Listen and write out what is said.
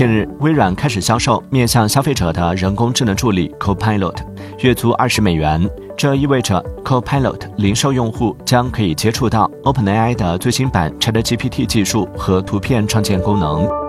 近日微软开始销售面向消费者的人工智能助理 copilot 月租二十美元。这意味着 copilot 零售用户将可以接触到 openai 的最新版 chat gpt 技术和图片创建功能。